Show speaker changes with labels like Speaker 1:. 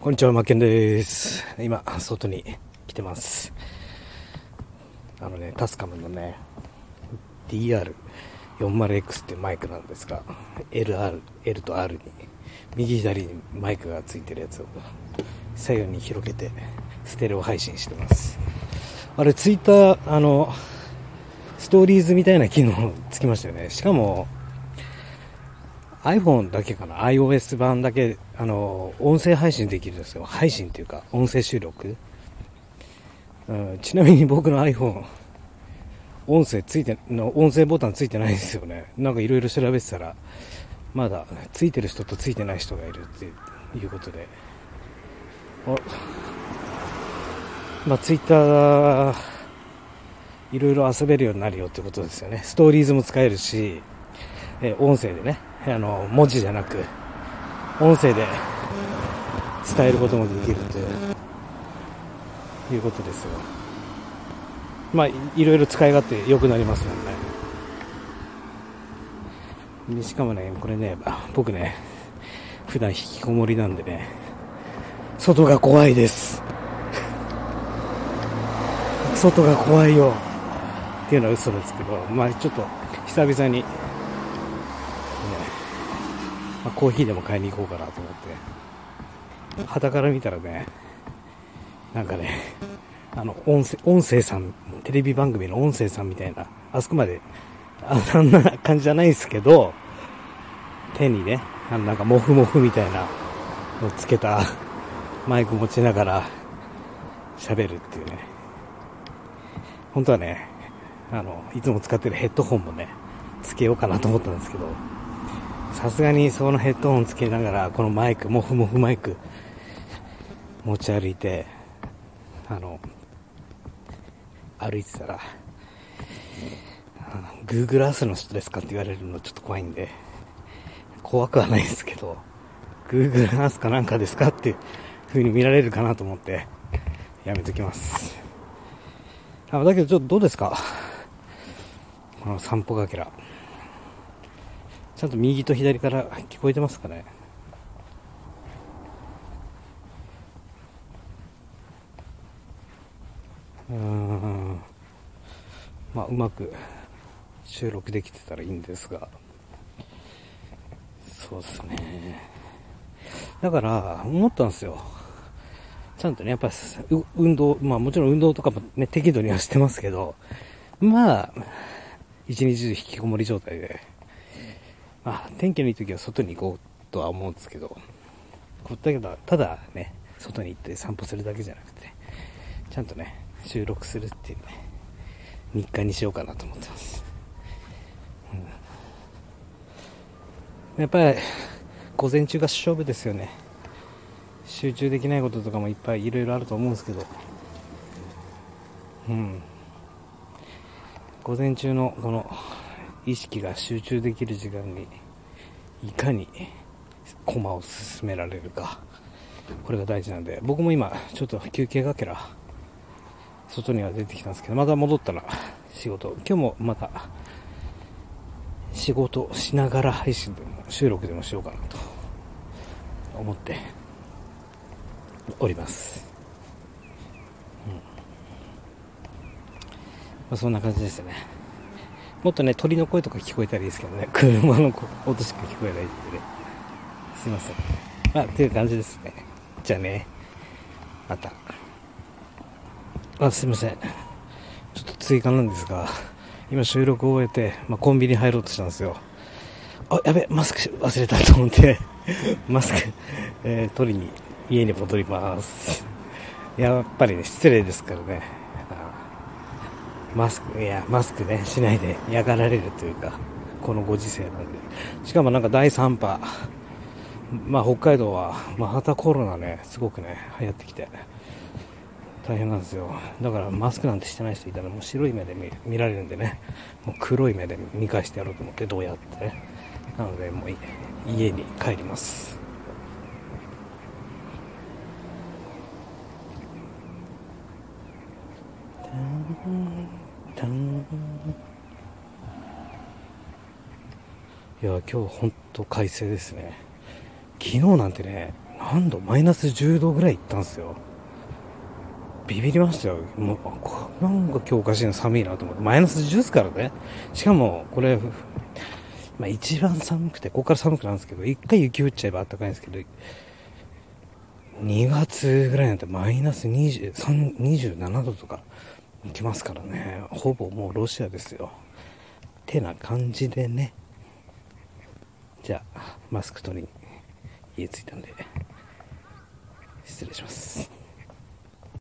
Speaker 1: こんにちは、マッケンです。今、外に来てます。あのね、タスカムのね、DR40X ってマイクなんですが、LR、L と R に、右左にマイクがついてるやつを左右に広げて、ステレオ配信してます。あれ、ツイッター、あの、ストーリーズみたいな機能つきましたよね。しかも、iPhone だけかな？iOS 版だけ、あの、音声配信できるんですよ。配信っていうか、音声収録。うん、ちなみに僕の iPhone、音声ついて、の音声ボタンついてないんですよね。なんかいろいろ調べてたら、まだついてる人とついてない人がいるっていうことで。あまあ、ツイッター、いろいろ遊べるようになるよってことですよね。ストーリーズも使えるし、え音声でね、あの、文字じゃなく、音声で伝えることもできるといういうことですよ。まあ、いろいろ使い勝手良くなりますもんね。しかもね、これね、僕ね、普段引きこもりなんでね、外が怖いです。外が怖いよ。っていうのは嘘ですけど、まあちょっと久々に、まあ、コーヒーでも買いに行こうかなと思って、肌から見たらね、なんかね、あの、音声、音声さん、テレビ番組の音声さんみたいな、あそこまで、あんな感じじゃないですけど、手にね、あのなんかモフモフみたいなのをつけたマイク持ちながら喋るっていうね。本当はね、あの、いつも使ってるヘッドホンもね、つけようかなと思ったんですけど、さすがにそのヘッドホンつけながら、このマイク、モフモフマイク、持ち歩いて、あの、歩いてたら、Google Earth の人ですかって言われるのちょっと怖いんで、怖くはないですけど、Google Earth かなんかですかっていう風に見られるかなと思って、やめときます。あだけどちょっとどうですか？この散歩がけら。ちゃんと右と左から聞こえてますかね？うーん。まあ、うまく収録できてたらいいんですが。そうですね。だから、思ったんですよ。ちゃんとね、やっぱ、運動、まあもちろん運動とかもね、適度にはしてますけど、まあ、一日中引きこもり状態で、まあ、天気のいい時は外に行こうとは思うんですけど、こだけど、ただね、外に行って散歩するだけじゃなくて、ちゃんとね、収録するっていうね、日課にしようかなと思ってます。うん、やっぱり、午前中が勝負ですよね。集中できないこととかもいっぱいいろいろあると思うんですけど、うん。午前中のこの意識が集中できる時間にいかに駒を進められるか。これが大事なんで僕も今ちょっと休憩がけら外には出てきたんですけどまた戻ったら仕事今日もまた仕事しながら配信でも収録でもしようかなと思っております、うん。まあ、そんな感じですね。もっとね、鳥の声とか聞こえたらいいですけどね、車の音しか聞こえないってね。すいません。まあ、っていう感じですね。じゃあね、また。あ、すいません。ちょっと追加なんですが、今収録を終えて、まあ、コンビニ入ろうとしたんですよ。あ、やべ、マスク忘れたと思って、マスク、えー、取りに、家に戻ります。やっぱりね、失礼ですからね。マスク、いや、マスクね、しないで嫌がられるというか、このご時世なんで。しかもなんか第3波、まあ北海道は、またコロナね、すごくね、流行ってきて、大変なんですよ。だからマスクなんてしてない人いたらもう白い目で見見られるんでね、もう黒い目で見返してやろうと思ってどうやってね。なのでもう家に帰ります。いや今日本当快晴ですね昨日なんてね何度マイナス10度ぐらい行ったんですよ。ビビりましたよ。もう、なんか今日おかしいの寒いなと思って。マイナス10ですからね。しかも、これ、まあ一番寒くて、ここから寒くなるんですけど、一回雪降っちゃえば暖かいんですけど、2月ぐらいなってマイナス23 27度とか行きますからね。ほぼもうロシアですよ。てな感じでね。じゃあ、マスク取りに家着いたんで、失礼します。